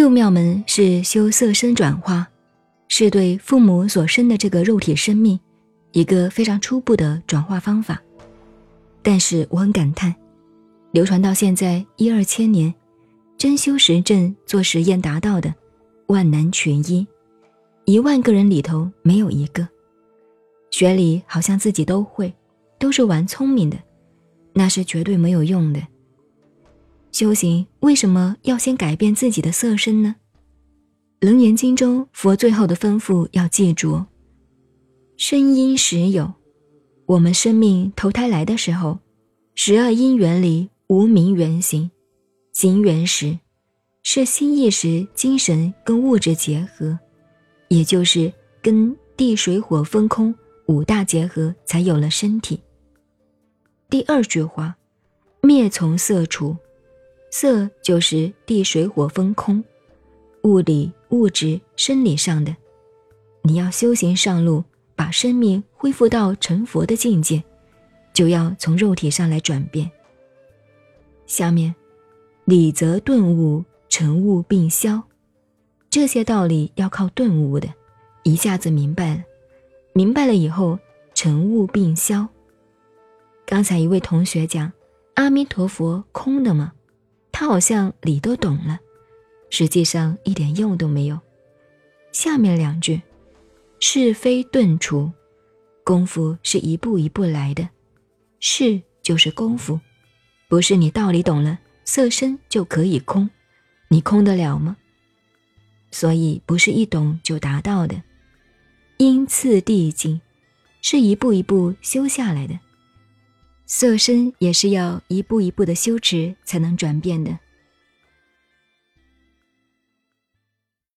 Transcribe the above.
六妙门是修色身转化，是对父母所生的这个肉体生命一个非常初步的转化方法。但是我很感叹，流传到现在一二千年，真修实证做实验达到的万难全一，一万个人里头没有一个。学理好像自己都会，都是玩聪明的，那是绝对没有用的。修行为什么要先改变自己的色身呢？《楞严经》中佛最后的吩咐要记住：身因时有，我们生命投胎来的时候，十二因缘里无名缘行，行缘时是心意识、精神跟物质结合，也就是跟地水火风空五大结合，才有了身体。第二句话，灭从色除。色就是地水火风空，物理、物质、生理上的。你要修行上路，把生命恢复到成佛的境界，就要从肉体上来转变。下面，理则顿悟，成悟并消，这些道理要靠顿悟的，一下子明白了。明白了以后，成悟并消。刚才一位同学讲，阿弥陀佛空的吗？他好像理都懂了，实际上一点用都没有。下面两句，是非顿除，功夫是一步一步来的，是就是功夫，不是你道理懂了，色身就可以空，你空得了吗？所以不是一懂就达到的，因次递进，是一步一步修下来的。色身也是要一步一步的修持才能转变的。